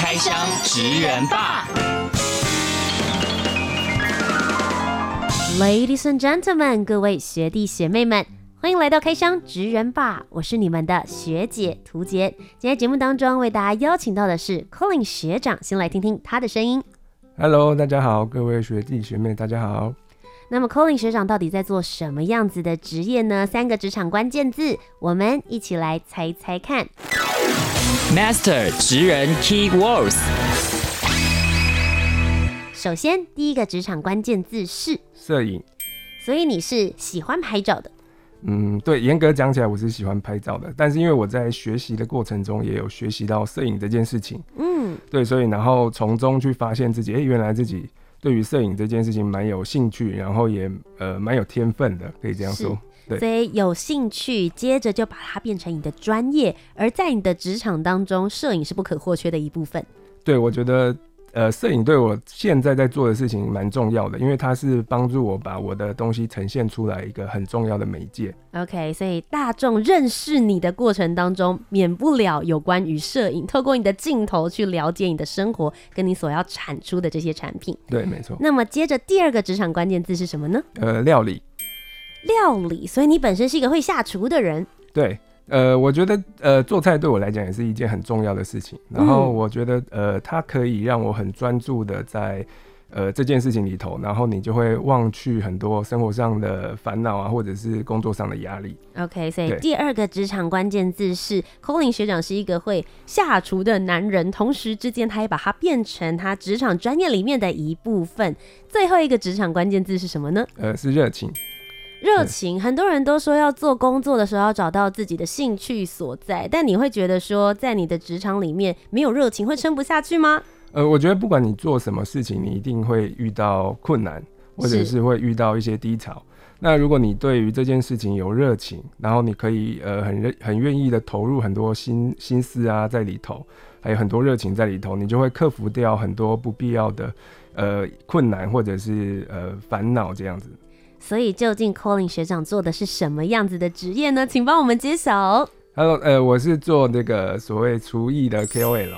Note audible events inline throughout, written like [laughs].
开箱职人吧，Ladies and gentlemen，各位学弟学妹们，欢迎来到开箱职人吧，我是你们的学姐涂洁。今天节目当中为大家邀请到的是 Colin 学长，先来听听他的声音。Hello，大家好，各位学弟学妹，大家好。那么 Colin 学长到底在做什么样子的职业呢？三个职场关键字，我们一起来猜猜看。Master 职人 Key Words。首先，第一个职场关键字是摄影。所以你是喜欢拍照的？嗯，对，严格讲起来，我是喜欢拍照的。但是因为我在学习的过程中，也有学习到摄影这件事情。嗯，对，所以然后从中去发现自己，哎、欸，原来自己。对于摄影这件事情蛮有兴趣，然后也呃蛮有天分的，可以这样说。对，所以有兴趣，接着就把它变成你的专业。而在你的职场当中，摄影是不可或缺的一部分。对，我觉得。呃，摄影对我现在在做的事情蛮重要的，因为它是帮助我把我的东西呈现出来一个很重要的媒介。OK，所以大众认识你的过程当中，免不了有关于摄影，透过你的镜头去了解你的生活，跟你所要产出的这些产品。对，没错。那么接着第二个职场关键字是什么呢？呃，料理。料理，所以你本身是一个会下厨的人。对。呃，我觉得呃，做菜对我来讲也是一件很重要的事情。然后我觉得呃，它可以让我很专注的在呃这件事情里头，然后你就会忘去很多生活上的烦恼啊，或者是工作上的压力。OK，所以第二个职场关键字是 Colin 学长是一个会下厨的男人，同时之间他也把它变成他职场专业里面的一部分。最后一个职场关键字是什么呢？呃，是热情。热情，很多人都说要做工作的时候要找到自己的兴趣所在，但你会觉得说，在你的职场里面没有热情会撑不下去吗？呃，我觉得不管你做什么事情，你一定会遇到困难，或者是会遇到一些低潮。那如果你对于这件事情有热情，然后你可以呃很热很愿意的投入很多心心思啊在里头，还有很多热情在里头，你就会克服掉很多不必要的呃困难或者是呃烦恼这样子。所以，究竟 Colin 学长做的是什么样子的职业呢？请帮我们揭晓。Hello，呃，我是做那个所谓厨艺的 KOL，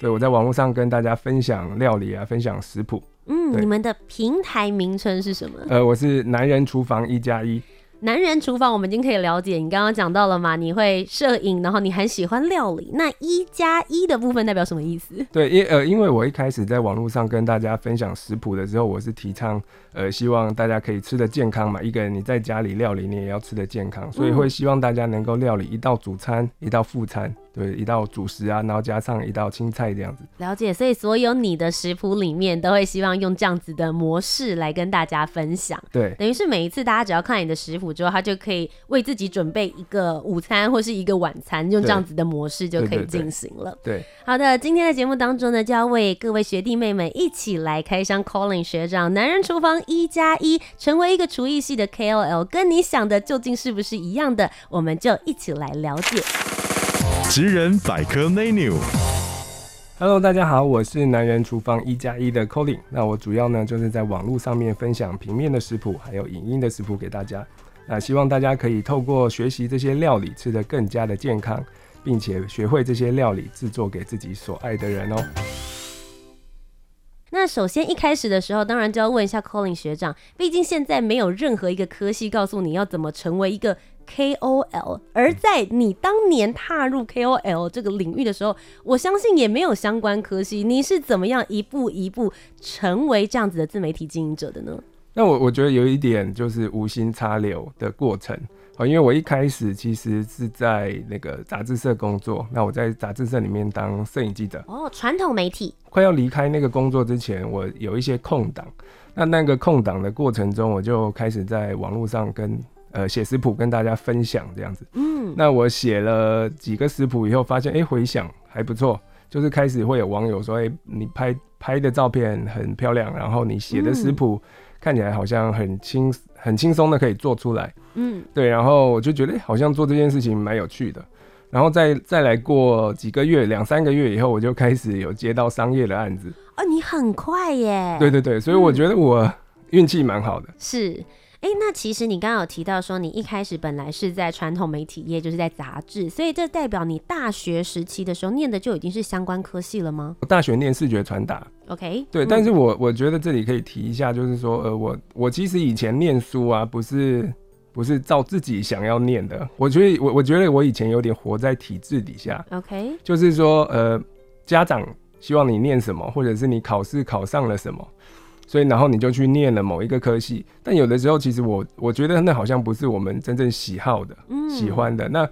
对，我在网络上跟大家分享料理啊，分享食谱。嗯，你们的平台名称是什么？呃，我是男人厨房一加一。男人厨房，我们已经可以了解。你刚刚讲到了嘛？你会摄影，然后你很喜欢料理。那一加一的部分代表什么意思？对，因呃，因为我一开始在网络上跟大家分享食谱的时候，我是提倡呃，希望大家可以吃得健康嘛。一个人你在家里料理，你也要吃得健康，所以会希望大家能够料理一道主餐，一道副餐。对，一道主食啊，然后加上一道青菜这样子。了解，所以所有你的食谱里面都会希望用这样子的模式来跟大家分享。对，等于是每一次大家只要看你的食谱之后，他就可以为自己准备一个午餐或是一个晚餐，用这样子的模式就可以进行了。对，好的，今天的节目当中呢，就要为各位学弟妹们一起来开箱 Colin 学长男人厨房一加一，成为一个厨艺系的 KOL，跟你想的究竟是不是一样的？我们就一起来了解。职人百科 menu，Hello，大家好，我是男人厨房一加一的 Colin。那我主要呢就是在网络上面分享平面的食谱，还有影音的食谱给大家。那希望大家可以透过学习这些料理，吃得更加的健康，并且学会这些料理制作给自己所爱的人哦。那首先一开始的时候，当然就要问一下 Colin 学长，毕竟现在没有任何一个科系告诉你要怎么成为一个 KOL，而在你当年踏入 KOL 这个领域的时候，我相信也没有相关科系，你是怎么样一步一步成为这样子的自媒体经营者的呢？那我我觉得有一点就是无心插柳的过程。因为我一开始其实是在那个杂志社工作，那我在杂志社里面当摄影记者。哦，传统媒体。快要离开那个工作之前，我有一些空档。那那个空档的过程中，我就开始在网络上跟呃写食谱，跟大家分享这样子。嗯。那我写了几个食谱以后，发现哎回想还不错，就是开始会有网友说，哎、欸，你拍拍的照片很漂亮，然后你写的食谱看起来好像很轻很轻松的可以做出来，嗯，对，然后我就觉得、欸、好像做这件事情蛮有趣的，然后再再来过几个月，两三个月以后，我就开始有接到商业的案子。哦，你很快耶！对对对，所以我觉得我运气蛮好的。嗯、是。哎、欸，那其实你刚刚有提到说，你一开始本来是在传统媒体业，就是在杂志，所以这代表你大学时期的时候念的就已经是相关科系了吗？我大学念视觉传达，OK，对，嗯、但是我我觉得这里可以提一下，就是说，呃，我我其实以前念书啊，不是不是照自己想要念的，我觉得我我觉得我以前有点活在体制底下，OK，就是说，呃，家长希望你念什么，或者是你考试考上了什么。所以，然后你就去念了某一个科系，但有的时候，其实我我觉得那好像不是我们真正喜好的、嗯、喜欢的。那，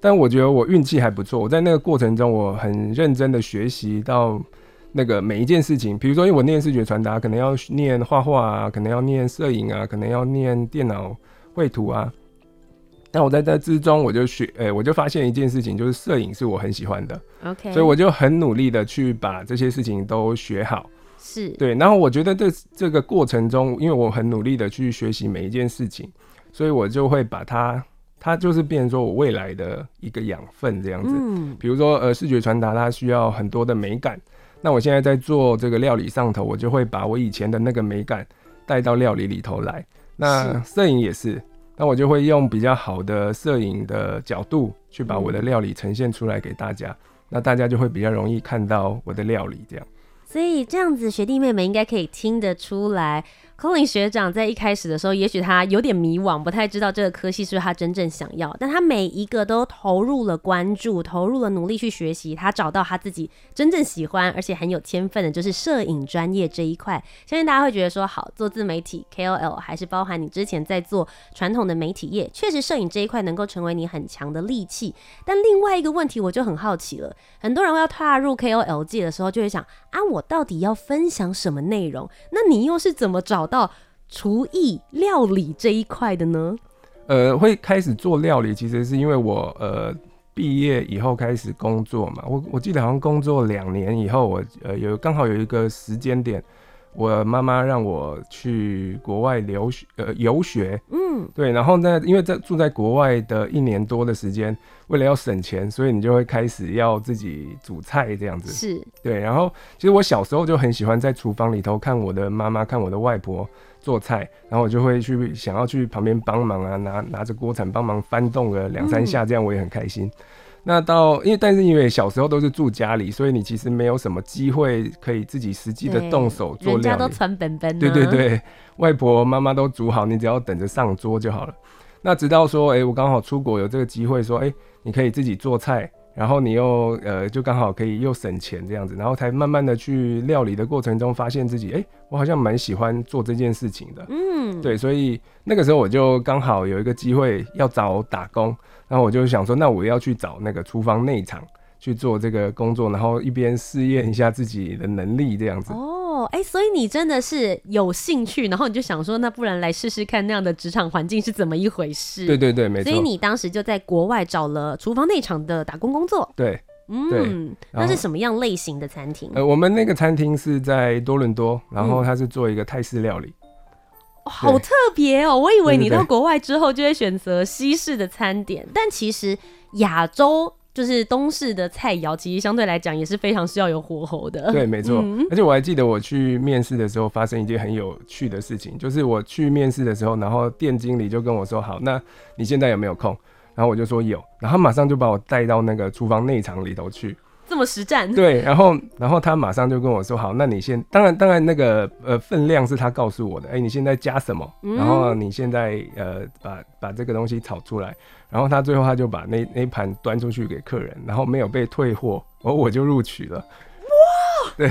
但我觉得我运气还不错。我在那个过程中，我很认真的学习到那个每一件事情。比如说，因为我念视觉传达，可能要念画画啊，可能要念摄影啊，可能要念电脑绘图啊。那我在这之中，我就学，诶、欸，我就发现一件事情，就是摄影是我很喜欢的。OK，所以我就很努力的去把这些事情都学好。是对，然后我觉得这这个过程中，因为我很努力的去学习每一件事情，所以我就会把它，它就是变成说我未来的一个养分这样子。嗯，比如说呃，视觉传达它需要很多的美感，那我现在在做这个料理上头，我就会把我以前的那个美感带到料理里头来。那摄影也是，那我就会用比较好的摄影的角度去把我的料理呈现出来给大家，那大家就会比较容易看到我的料理这样。所以这样子，学弟妹们应该可以听得出来。Colin 学长在一开始的时候，也许他有点迷惘，不太知道这个科系是不是他真正想要。但他每一个都投入了关注，投入了努力去学习，他找到他自己真正喜欢而且很有天分的，就是摄影专业这一块。相信大家会觉得说，好，做自媒体 KOL，还是包含你之前在做传统的媒体业，确实摄影这一块能够成为你很强的利器。但另外一个问题，我就很好奇了，很多人要踏入 KOL 界的时候，就会想啊，我到底要分享什么内容？那你又是怎么找到厨艺料理这一块的呢？呃，会开始做料理，其实是因为我呃毕业以后开始工作嘛。我我记得好像工作两年以后，我呃有刚好有一个时间点。我妈妈让我去国外留学，呃，游学，嗯，对，然后呢，因为在住在国外的一年多的时间，为了要省钱，所以你就会开始要自己煮菜这样子，是，对，然后其实我小时候就很喜欢在厨房里头看我的妈妈，看我的外婆做菜，然后我就会去想要去旁边帮忙啊，拿拿着锅铲帮忙翻动个两三下，这样我也很开心。嗯那到，因为但是因为小时候都是住家里，所以你其实没有什么机会可以自己实际的动手做料理。人家都传本本。对对对，外婆妈妈都煮好，你只要等着上桌就好了。那直到说，哎、欸，我刚好出国有这个机会，说，哎、欸，你可以自己做菜。然后你又呃，就刚好可以又省钱这样子，然后才慢慢的去料理的过程中，发现自己哎、欸，我好像蛮喜欢做这件事情的。嗯，对，所以那个时候我就刚好有一个机会要找打工，然后我就想说，那我要去找那个厨房内场去做这个工作，然后一边试验一下自己的能力这样子。哦。哦，哎，所以你真的是有兴趣，然后你就想说，那不然来试试看那样的职场环境是怎么一回事？对对对，没错。所以你当时就在国外找了厨房内场的打工工作。对，嗯，那是什么样类型的餐厅？呃，我们那个餐厅是在多伦多，然后它是做一个泰式料理。嗯哦、好特别哦！我以为你到国外之后就会选择西式的餐点，但其实亚洲。就是东式的菜肴，其实相对来讲也是非常需要有火候的。对，[laughs] 没错。嗯、而且我还记得我去面试的时候，发生一件很有趣的事情，就是我去面试的时候，然后店经理就跟我说：“好，那你现在有没有空？”然后我就说有，然后他马上就把我带到那个厨房内场里头去。这么实战？对，然后然后他马上就跟我说：“好，那你先……当然当然那个呃分量是他告诉我的。哎、欸，你现在加什么？然后你现在呃把把这个东西炒出来。然后他最后他就把那那盘端出去给客人，然后没有被退货，然后我就录取了。哇！对，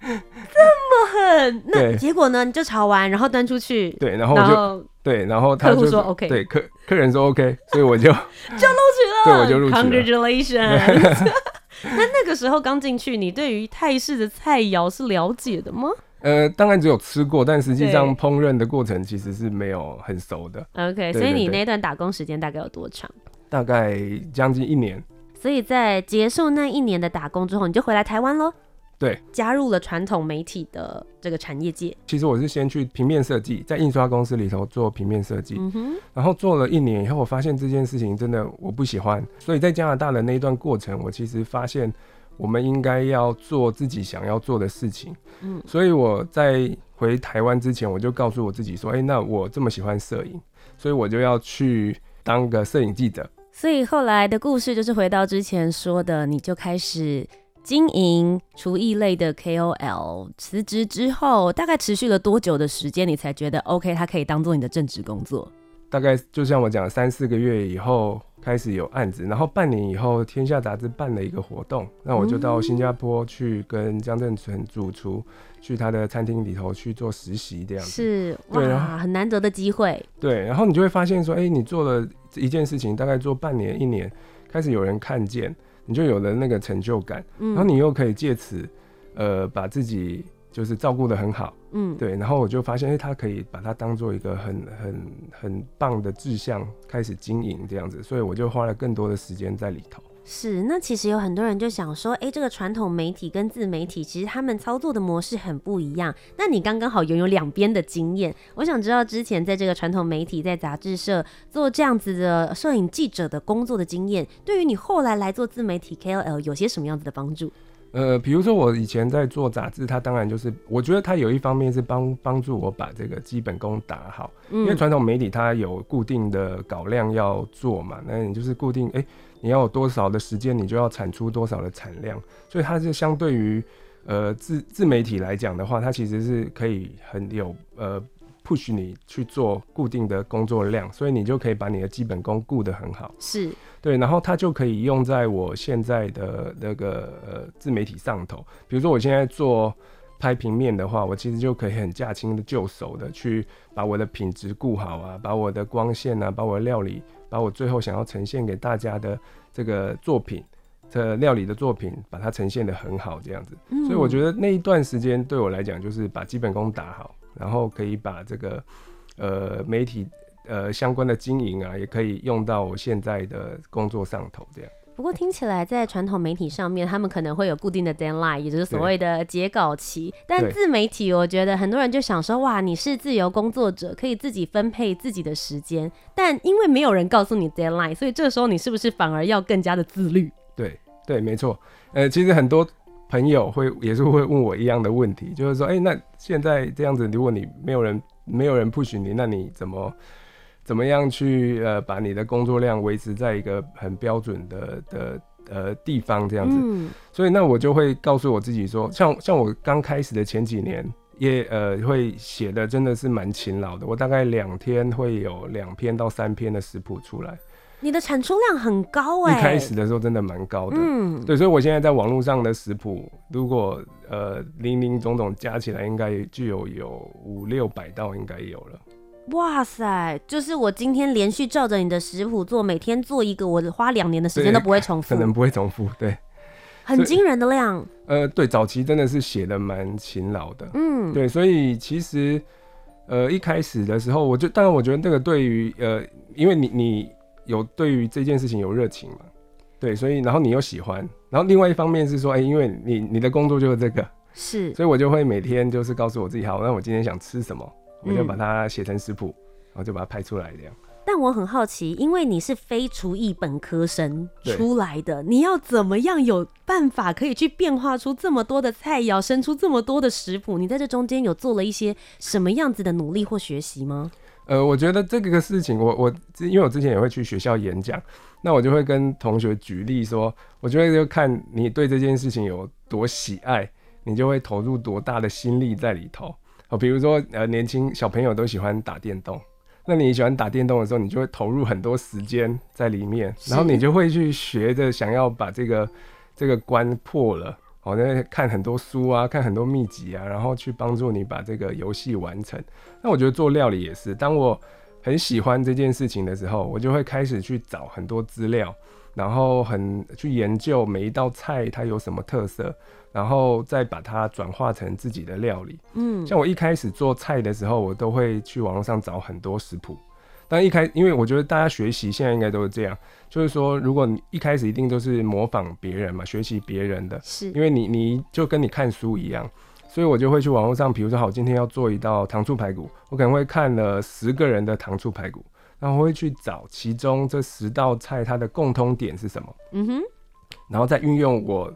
这么狠。[laughs] 那结果呢？你就炒完，然后端出去。对，然后我就后对，然后他就客户说 OK，对客客人说 OK，所以我就 [laughs] 就录取了。对，我就录取了。Congratulations。[laughs] [laughs] 那那个时候刚进去，你对于泰式的菜肴是了解的吗？呃，当然只有吃过，但实际上烹饪的过程其实是没有很熟的。OK，所以你那段打工时间大概有多长？大概将近一年。所以在结束那一年的打工之后，你就回来台湾喽？对，加入了传统媒体的这个产业界。其实我是先去平面设计，在印刷公司里头做平面设计，嗯，然后做了一年以后，我发现这件事情真的我不喜欢，所以在加拿大的那一段过程，我其实发现我们应该要做自己想要做的事情。嗯，所以我在回台湾之前，我就告诉我自己说，哎、欸，那我这么喜欢摄影，所以我就要去当个摄影记者。所以后来的故事就是回到之前说的，你就开始。经营厨艺类的 KOL，辞职之后大概持续了多久的时间，你才觉得 OK，它可以当做你的正职工作？大概就像我讲，三四个月以后开始有案子，然后半年以后，天下杂志办了一个活动，那我就到新加坡去跟江振诚主厨去他的餐厅里头去做实习，这样子是哇，很难得的机会。对，然后你就会发现说，哎、欸，你做了一件事情，大概做半年一年，开始有人看见。你就有了那个成就感，嗯，然后你又可以借此，呃，把自己就是照顾得很好，嗯，对，然后我就发现，哎、欸，他可以把它当做一个很很很棒的志向开始经营这样子，所以我就花了更多的时间在里头。是，那其实有很多人就想说，哎、欸，这个传统媒体跟自媒体其实他们操作的模式很不一样。那你刚刚好拥有两边的经验，我想知道之前在这个传统媒体在杂志社做这样子的摄影记者的工作的经验，对于你后来来做自媒体 KOL 有些什么样子的帮助？呃，比如说我以前在做杂志，它当然就是我觉得它有一方面是帮帮助我把这个基本功打好，嗯、因为传统媒体它有固定的稿量要做嘛，那你就是固定哎。欸你要有多少的时间，你就要产出多少的产量，所以它是相对于呃自自媒体来讲的话，它其实是可以很有呃 push 你去做固定的工作量，所以你就可以把你的基本功顾得很好。是对，然后它就可以用在我现在的那个呃自媒体上头。比如说我现在做拍平面的话，我其实就可以很驾轻的就熟的去把我的品质顾好啊，把我的光线啊，把我的料理。把我最后想要呈现给大家的这个作品，这、料理的作品，把它呈现的很好，这样子。所以我觉得那一段时间对我来讲，就是把基本功打好，然后可以把这个呃媒体呃相关的经营啊，也可以用到我现在的工作上头，这样。不过听起来，在传统媒体上面，他们可能会有固定的 deadline，也就是所谓的截稿期。但自媒体，我觉得很多人就想说，哇，你是自由工作者，可以自己分配自己的时间。但因为没有人告诉你 deadline，所以这时候你是不是反而要更加的自律？对对，没错。呃，其实很多朋友会也是会问我一样的问题，就是说，哎、欸，那现在这样子，如果你没有人没有人 push 你，那你怎么？怎么样去呃把你的工作量维持在一个很标准的的呃地方这样子，嗯、所以那我就会告诉我自己说，像像我刚开始的前几年也呃会写的真的是蛮勤劳的，我大概两天会有两篇到三篇的食谱出来。你的产出量很高哎、欸，一开始的时候真的蛮高的，嗯，对，所以我现在在网络上的食谱，如果呃零零总总加起来，应该就有有五六百道应该有了。哇塞！就是我今天连续照着你的食谱做，每天做一个，我花两年的时间都不会重复，可能不会重复，对，很惊人的量。呃，对，早期真的是写的蛮勤劳的，嗯，对，所以其实呃一开始的时候，我就当然我觉得那个对于呃，因为你你有对于这件事情有热情嘛，对，所以然后你又喜欢，然后另外一方面是说，哎、欸，因为你你的工作就是这个，是，所以我就会每天就是告诉我自己，好，那我今天想吃什么。我就把它写成食谱，然后就把它拍出来这样。但我很好奇，因为你是非厨艺本科生出来的，你要怎么样有办法可以去变化出这么多的菜肴，生出这么多的食谱？你在这中间有做了一些什么样子的努力或学习吗？呃，我觉得这个事情我，我我因为我之前也会去学校演讲，那我就会跟同学举例说，我觉得就看你对这件事情有多喜爱，你就会投入多大的心力在里头。哦，比如说，呃，年轻小朋友都喜欢打电动，那你喜欢打电动的时候，你就会投入很多时间在里面，然后你就会去学着想要把这个这个关破了，哦，那看很多书啊，看很多秘籍啊，然后去帮助你把这个游戏完成。那我觉得做料理也是，当我很喜欢这件事情的时候，我就会开始去找很多资料，然后很去研究每一道菜它有什么特色。然后再把它转化成自己的料理。嗯，像我一开始做菜的时候，我都会去网络上找很多食谱。但一开，因为我觉得大家学习现在应该都是这样，就是说，如果你一开始一定都是模仿别人嘛，学习别人的，是。因为你你就跟你看书一样，所以我就会去网络上，比如说好，今天要做一道糖醋排骨，我可能会看了十个人的糖醋排骨，然后我会去找其中这十道菜它的共通点是什么，嗯哼，然后再运用我，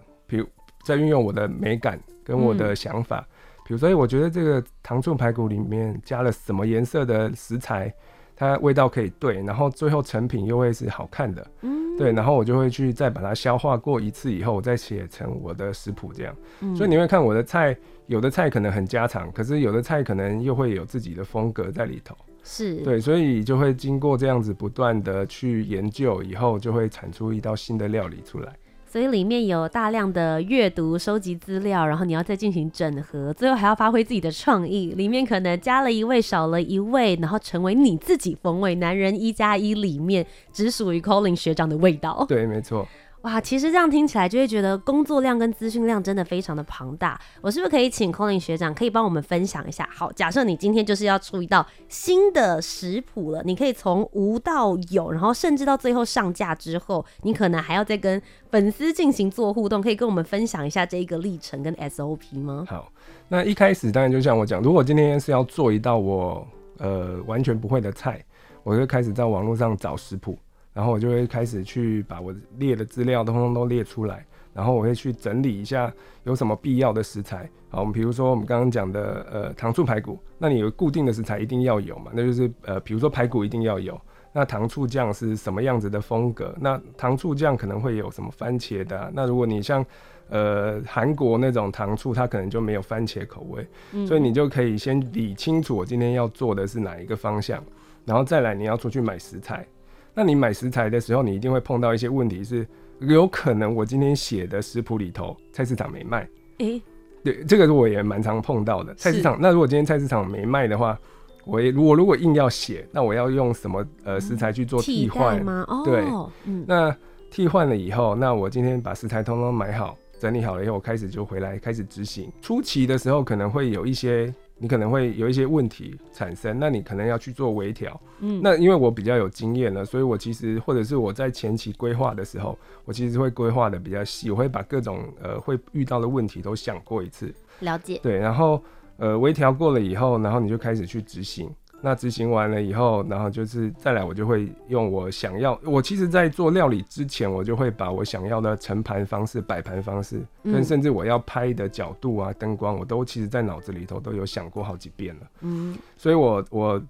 比如再运用我的美感跟我的想法，嗯、比如说，我觉得这个糖醋排骨里面加了什么颜色的食材。它味道可以对，然后最后成品又会是好看的，嗯，对，然后我就会去再把它消化过一次以后，我再写成我的食谱这样，嗯，所以你会看我的菜，有的菜可能很家常，可是有的菜可能又会有自己的风格在里头，是。对，所以就会经过这样子不断的去研究以后，就会产出一道新的料理出来。所以里面有大量的阅读、收集资料，然后你要再进行整合，最后还要发挥自己的创意。里面可能加了一位，少了一位，然后成为你自己风味。男人一加一里面只属于 Colin 学长的味道。对，没错。哇，其实这样听起来就会觉得工作量跟资讯量真的非常的庞大。我是不是可以请 Colin 学长可以帮我们分享一下？好，假设你今天就是要出一道新的食谱了，你可以从无到有，然后甚至到最后上架之后，你可能还要再跟粉丝进行做互动，可以跟我们分享一下这一个历程跟 SOP 吗？好，那一开始当然就像我讲，如果今天是要做一道我呃完全不会的菜，我就开始在网络上找食谱。然后我就会开始去把我列的资料通通都列出来，然后我会去整理一下有什么必要的食材。好，我们比如说我们刚刚讲的呃糖醋排骨，那你有固定的食材一定要有嘛？那就是呃比如说排骨一定要有。那糖醋酱是什么样子的风格？那糖醋酱可能会有什么番茄的？那如果你像呃韩国那种糖醋，它可能就没有番茄口味，所以你就可以先理清楚我今天要做的是哪一个方向，然后再来你要出去买食材。那你买食材的时候，你一定会碰到一些问题，是有可能我今天写的食谱里头菜市场没卖。诶、欸，对，这个我也蛮常碰到的。菜市场，那如果今天菜市场没卖的话，我也如果如果硬要写，那我要用什么呃食材去做替换吗？哦，对，嗯，那替换了以后，那我今天把食材通通买好、整理好了以后，我开始就回来开始执行。初期的时候可能会有一些。你可能会有一些问题产生，那你可能要去做微调。嗯，那因为我比较有经验了，所以我其实或者是我在前期规划的时候，我其实会规划的比较细，我会把各种呃会遇到的问题都想过一次。了解。对，然后呃微调过了以后，然后你就开始去执行。那执行完了以后，然后就是再来，我就会用我想要。我其实，在做料理之前，我就会把我想要的盛盘方式、摆盘方式，跟甚至我要拍的角度啊、灯光，我都其实在脑子里头都有想过好几遍了。嗯，所以我我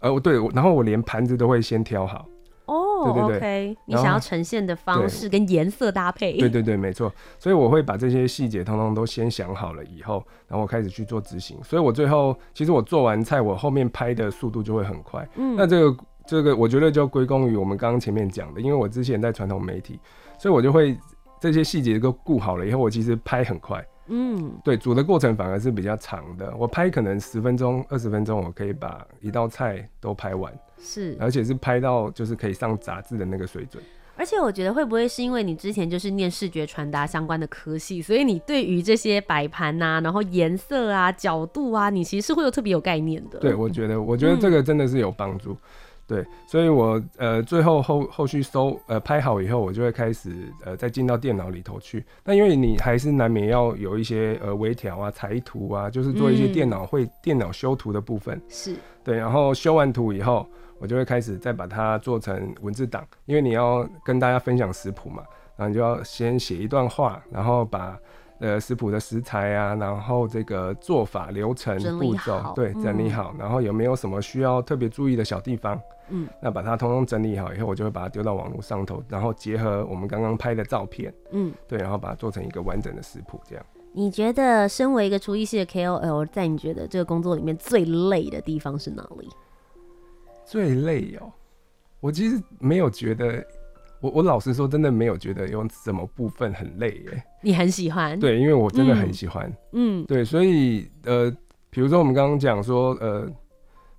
呃，我对，然后我连盘子都会先挑好。哦，对对对，okay, 你想要呈现的方式跟颜色搭配，对对对，没错。所以我会把这些细节通通都先想好了以后，然后我开始去做执行。所以我最后其实我做完菜，我后面拍的速度就会很快。嗯，那这个这个我觉得就归功于我们刚刚前面讲的，因为我之前在传统媒体，所以我就会这些细节都顾好了以后，我其实拍很快。嗯，对，煮的过程反而是比较长的。我拍可能十分钟、二十分钟，我可以把一道菜都拍完。是，而且是拍到就是可以上杂志的那个水准。而且我觉得会不会是因为你之前就是念视觉传达相关的科系，所以你对于这些摆盘呐，然后颜色啊、角度啊，你其实是会有特别有概念的。对，我觉得，我觉得这个真的是有帮助。嗯对，所以我呃最后后后续收呃拍好以后，我就会开始呃再进到电脑里头去。那因为你还是难免要有一些呃微调啊、裁图啊，就是做一些电脑会、嗯、电脑修图的部分。是对，然后修完图以后，我就会开始再把它做成文字档，因为你要跟大家分享食谱嘛，然后你就要先写一段话，然后把。呃，食谱的食材啊，然后这个做法流程步骤，对，整理好，嗯，然后有没有什么需要特别注意的小地方？嗯，那把它通通整理好以后，我就会把它丢到网络上头，然后结合我们刚刚拍的照片，嗯，对，然后把它做成一个完整的食谱，这样。你觉得身为一个厨艺系的 KOL，在你觉得这个工作里面最累的地方是哪里？最累哦，我其实没有觉得。我我老实说，真的没有觉得有什么部分很累耶。你很喜欢？对，因为我真的很喜欢。嗯，对，所以呃，比如说我们刚刚讲说，呃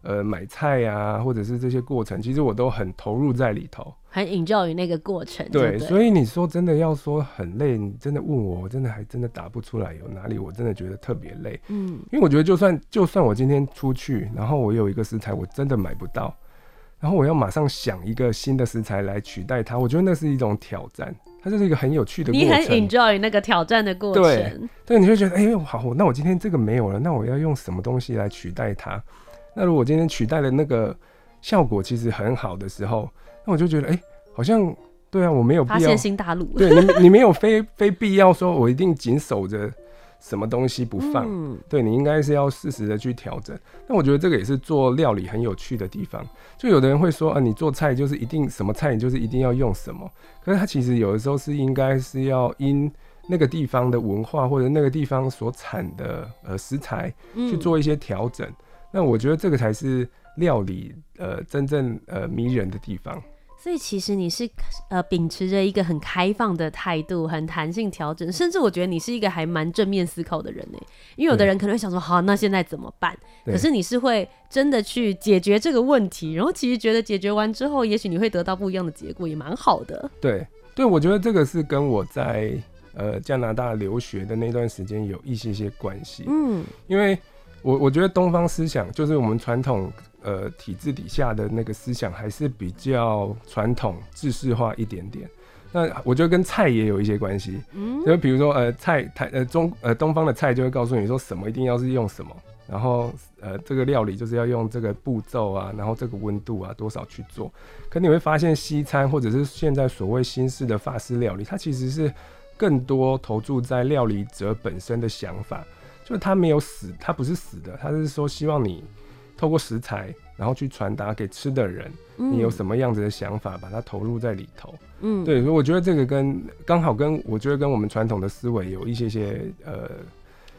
呃，买菜呀、啊，或者是这些过程，其实我都很投入在里头，很 enjoy 那个过程。对，对，所以你说真的要说很累，你真的问我，我真的还真的答不出来有哪里，我真的觉得特别累。嗯，因为我觉得就算就算我今天出去，然后我有一个食材，我真的买不到。然后我要马上想一个新的食材来取代它，我觉得那是一种挑战，它就是一个很有趣的过程。你很 enjoy 那个挑战的过程。对，对，你会觉得，哎、欸，好，那我今天这个没有了，那我要用什么东西来取代它？那如果今天取代了那个效果其实很好的时候，那我就觉得，哎、欸，好像对啊，我没有必要发现新大陆。对你，你没有非非必要说，我一定紧守着。什么东西不放？嗯、对，你应该是要适时的去调整。那我觉得这个也是做料理很有趣的地方。就有的人会说啊，你做菜就是一定什么菜，你就是一定要用什么。可是它其实有的时候是应该是要因那个地方的文化或者那个地方所产的呃食材去做一些调整。嗯、那我觉得这个才是料理呃真正呃迷人的地方。所以其实你是呃秉持着一个很开放的态度，很弹性调整，甚至我觉得你是一个还蛮正面思考的人呢。因为有的人可能会想说，好，那现在怎么办？可是你是会真的去解决这个问题，然后其实觉得解决完之后，也许你会得到不一样的结果，也蛮好的。对，对，我觉得这个是跟我在呃加拿大留学的那段时间有一些些关系。嗯，因为我我觉得东方思想就是我们传统。呃，体制底下的那个思想还是比较传统、制式化一点点。那我觉得跟菜也有一些关系。嗯，就比如说，呃，菜台呃中呃东方的菜就会告诉你说什么一定要是用什么，然后呃这个料理就是要用这个步骤啊，然后这个温度啊多少去做。可你会发现西餐或者是现在所谓新式的法式料理，它其实是更多投注在料理者本身的想法，就是它没有死，它不是死的，它是说希望你。透过食材，然后去传达给吃的人，嗯、你有什么样子的想法，把它投入在里头。嗯，对，所以我觉得这个跟刚好跟我觉得跟我们传统的思维有一些些呃。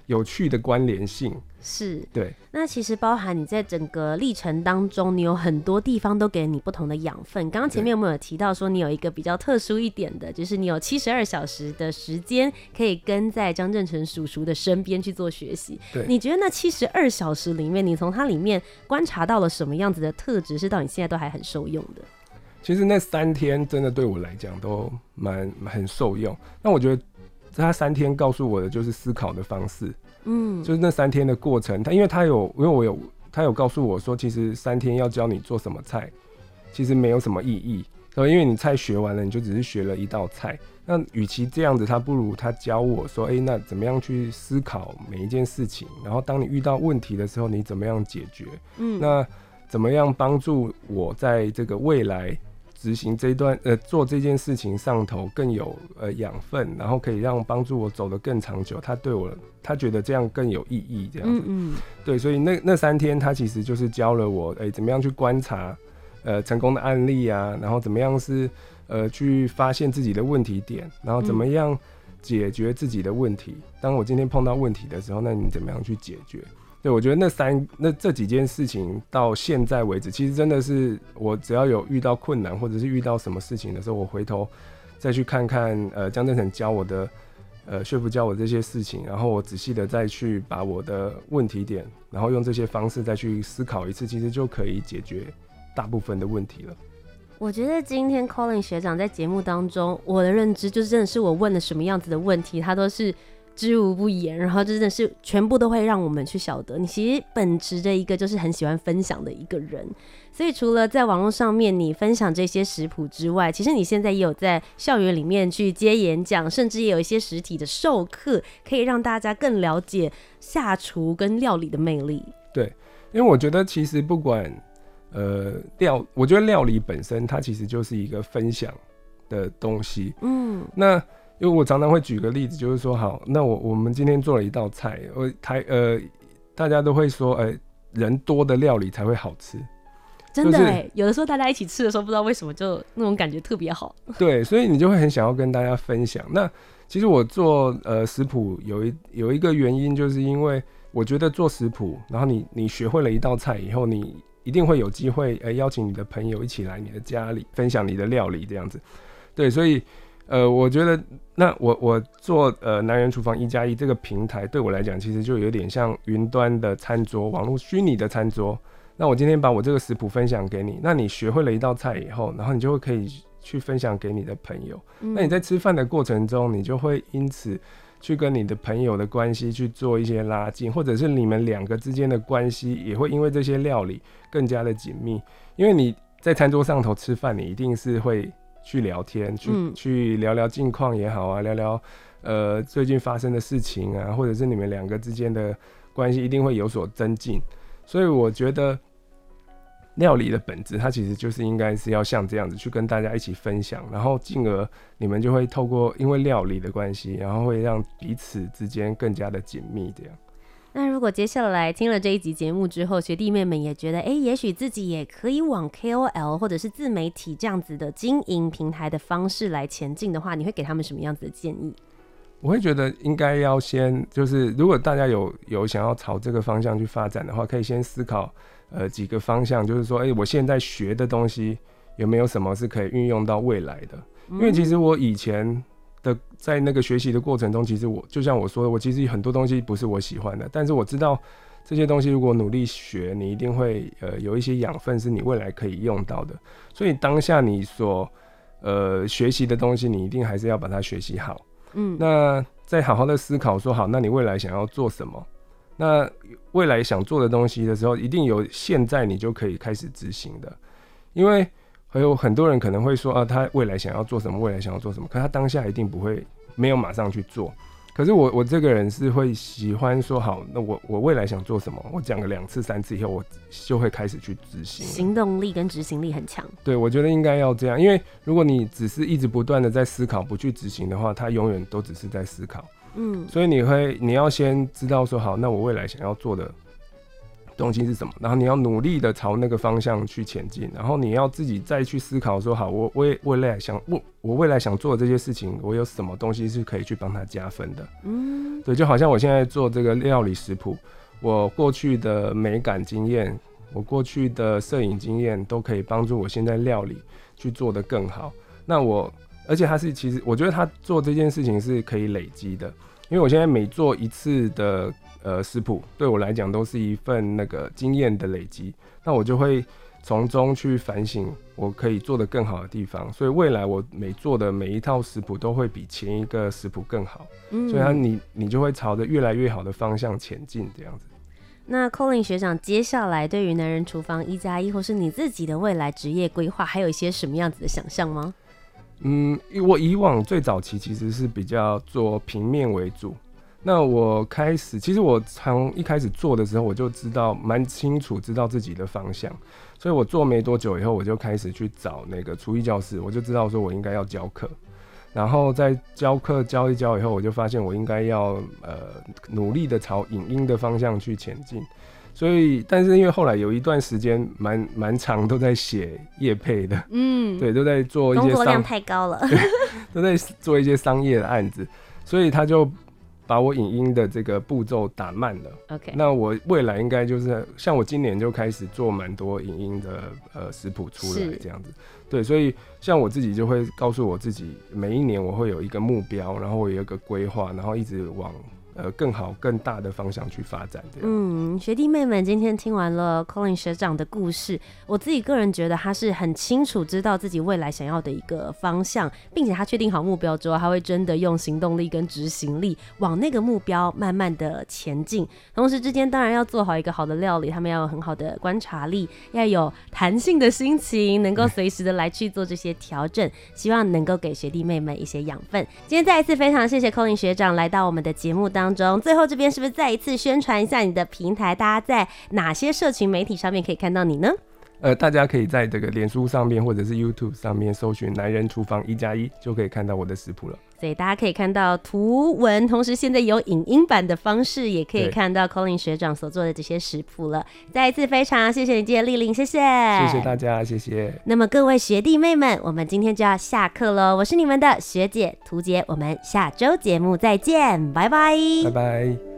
有趣的关联性是对，那其实包含你在整个历程当中，你有很多地方都给你不同的养分。刚刚前面有没有提到说你有一个比较特殊一点的，就是你有七十二小时的时间可以跟在张正成叔叔的身边去做学习？对，你觉得那七十二小时里面，你从他里面观察到了什么样子的特质，是到你现在都还很受用的？其实那三天真的对我来讲都蛮很受用。那我觉得。他三天告诉我的就是思考的方式，嗯，就是那三天的过程。他因为他有，因为我有，他有告诉我说，其实三天要教你做什么菜，其实没有什么意义。所以因为你菜学完了，你就只是学了一道菜。那与其这样子，他不如他教我说，诶，那怎么样去思考每一件事情？然后当你遇到问题的时候，你怎么样解决？嗯，那怎么样帮助我在这个未来？执行这一段呃做这件事情上头更有呃养分，然后可以让帮助我走得更长久。他对我他觉得这样更有意义，这样子。嗯，嗯对，所以那那三天他其实就是教了我诶、欸、怎么样去观察呃成功的案例啊，然后怎么样是呃去发现自己的问题点，然后怎么样解决自己的问题。嗯、当我今天碰到问题的时候，那你怎么样去解决？对，我觉得那三那这几件事情到现在为止，其实真的是我只要有遇到困难或者是遇到什么事情的时候，我回头再去看看呃江正成教我的呃说服教我这些事情，然后我仔细的再去把我的问题点，然后用这些方式再去思考一次，其实就可以解决大部分的问题了。我觉得今天 Colin 学长在节目当中，我的认知就是真的是我问了什么样子的问题，他都是。知无不言，然后真的是全部都会让我们去晓得。你其实本质的一个就是很喜欢分享的一个人，所以除了在网络上面你分享这些食谱之外，其实你现在也有在校园里面去接演讲，甚至也有一些实体的授课，可以让大家更了解下厨跟料理的魅力。对，因为我觉得其实不管呃料，我觉得料理本身它其实就是一个分享的东西。嗯，那。因为我常常会举个例子，就是说，好，那我我们今天做了一道菜，我台呃，大家都会说，呃，人多的料理才会好吃，真的哎，就是、有的时候大家一起吃的时候，不知道为什么就那种感觉特别好。对，所以你就会很想要跟大家分享。那其实我做呃食谱有一有一个原因，就是因为我觉得做食谱，然后你你学会了一道菜以后，你一定会有机会呃邀请你的朋友一起来你的家里分享你的料理这样子。对，所以。呃，我觉得那我我做呃南人厨房一加一这个平台对我来讲，其实就有点像云端的餐桌，网络虚拟的餐桌。那我今天把我这个食谱分享给你，那你学会了一道菜以后，然后你就会可以去分享给你的朋友。嗯、那你在吃饭的过程中，你就会因此去跟你的朋友的关系去做一些拉近，或者是你们两个之间的关系也会因为这些料理更加的紧密，因为你在餐桌上头吃饭，你一定是会去聊天，去、嗯、去聊聊近况也好啊，聊聊呃最近发生的事情啊，或者是你们两个之间的关系一定会有所增进。所以我觉得料理的本质，它其实就是应该是要像这样子去跟大家一起分享，然后进而你们就会透过因为料理的关系，然后会让彼此之间更加的紧密这样。那如果接下来听了这一集节目之后，学弟妹们也觉得，哎、欸，也许自己也可以往 KOL 或者是自媒体这样子的经营平台的方式来前进的话，你会给他们什么样子的建议？我会觉得应该要先，就是如果大家有有想要朝这个方向去发展的话，可以先思考呃几个方向，就是说，哎、欸，我现在学的东西有没有什么是可以运用到未来的？因为其实我以前。的在那个学习的过程中，其实我就像我说的，我其实很多东西不是我喜欢的，但是我知道这些东西如果努力学，你一定会呃有一些养分是你未来可以用到的。所以当下你所呃学习的东西，你一定还是要把它学习好。嗯，那再好好的思考说好，那你未来想要做什么？那未来想做的东西的时候，一定有现在你就可以开始执行的，因为。还有很多人可能会说啊，他未来想要做什么？未来想要做什么？可他当下一定不会没有马上去做。可是我我这个人是会喜欢说好，那我我未来想做什么？我讲个两次三次以后，我就会开始去执行。行动力跟执行力很强。对，我觉得应该要这样，因为如果你只是一直不断的在思考，不去执行的话，他永远都只是在思考。嗯，所以你会你要先知道说好，那我未来想要做的。东西是什么？然后你要努力的朝那个方向去前进，然后你要自己再去思考说，好，我未未来想我我未来想做的这些事情，我有什么东西是可以去帮他加分的？嗯，对，就好像我现在做这个料理食谱，我过去的美感经验，我过去的摄影经验，都可以帮助我现在料理去做得更好。那我，而且他是其实我觉得他做这件事情是可以累积的，因为我现在每做一次的。呃，食谱对我来讲都是一份那个经验的累积，那我就会从中去反省我可以做得更好的地方，所以未来我每做的每一套食谱都会比前一个食谱更好，嗯，所以他你你就会朝着越来越好的方向前进这样子。那 Colin 学长，接下来对于男人厨房一加一或是你自己的未来职业规划，还有一些什么样子的想象吗？嗯，我以往最早期其实是比较做平面为主。那我开始，其实我从一开始做的时候，我就知道蛮清楚，知道自己的方向，所以我做没多久以后，我就开始去找那个厨艺教室，我就知道说我应该要教课，然后在教课教一教以后，我就发现我应该要呃努力的朝影音的方向去前进，所以但是因为后来有一段时间蛮蛮长都在写业配的，嗯，对，都在做一些商，工作量太高了，[laughs] 都在做一些商业的案子，所以他就。把我影音的这个步骤打慢了。OK，那我未来应该就是像我今年就开始做蛮多影音的呃食谱出来这样子。对，所以像我自己就会告诉我自己，每一年我会有一个目标，然后我有一个规划，然后一直往。呃，更好、更大的方向去发展。嗯，学弟妹们，今天听完了 Colin 学长的故事，我自己个人觉得他是很清楚知道自己未来想要的一个方向，并且他确定好目标之后，他会真的用行动力跟执行力往那个目标慢慢的前进。同时之间，当然要做好一个好的料理，他们要有很好的观察力，要有弹性的心情，能够随时的来去做这些调整，希望能够给学弟妹们一些养分。今天再一次非常谢谢 Colin 学长来到我们的节目当。当中，最后这边是不是再一次宣传一下你的平台？大家在哪些社群媒体上面可以看到你呢？呃，大家可以在这个脸书上面或者是 YouTube 上面搜寻“男人厨房一加一”，就可以看到我的食谱了。所以大家可以看到图文，同时现在有影音版的方式，也可以看到 Colin 学长所做的这些食谱了。再一次非常谢谢你今天莅临，谢谢，谢谢大家，谢谢。那么各位学弟妹们，我们今天就要下课喽。我是你们的学姐图姐，我们下周节目再见，拜拜，拜拜。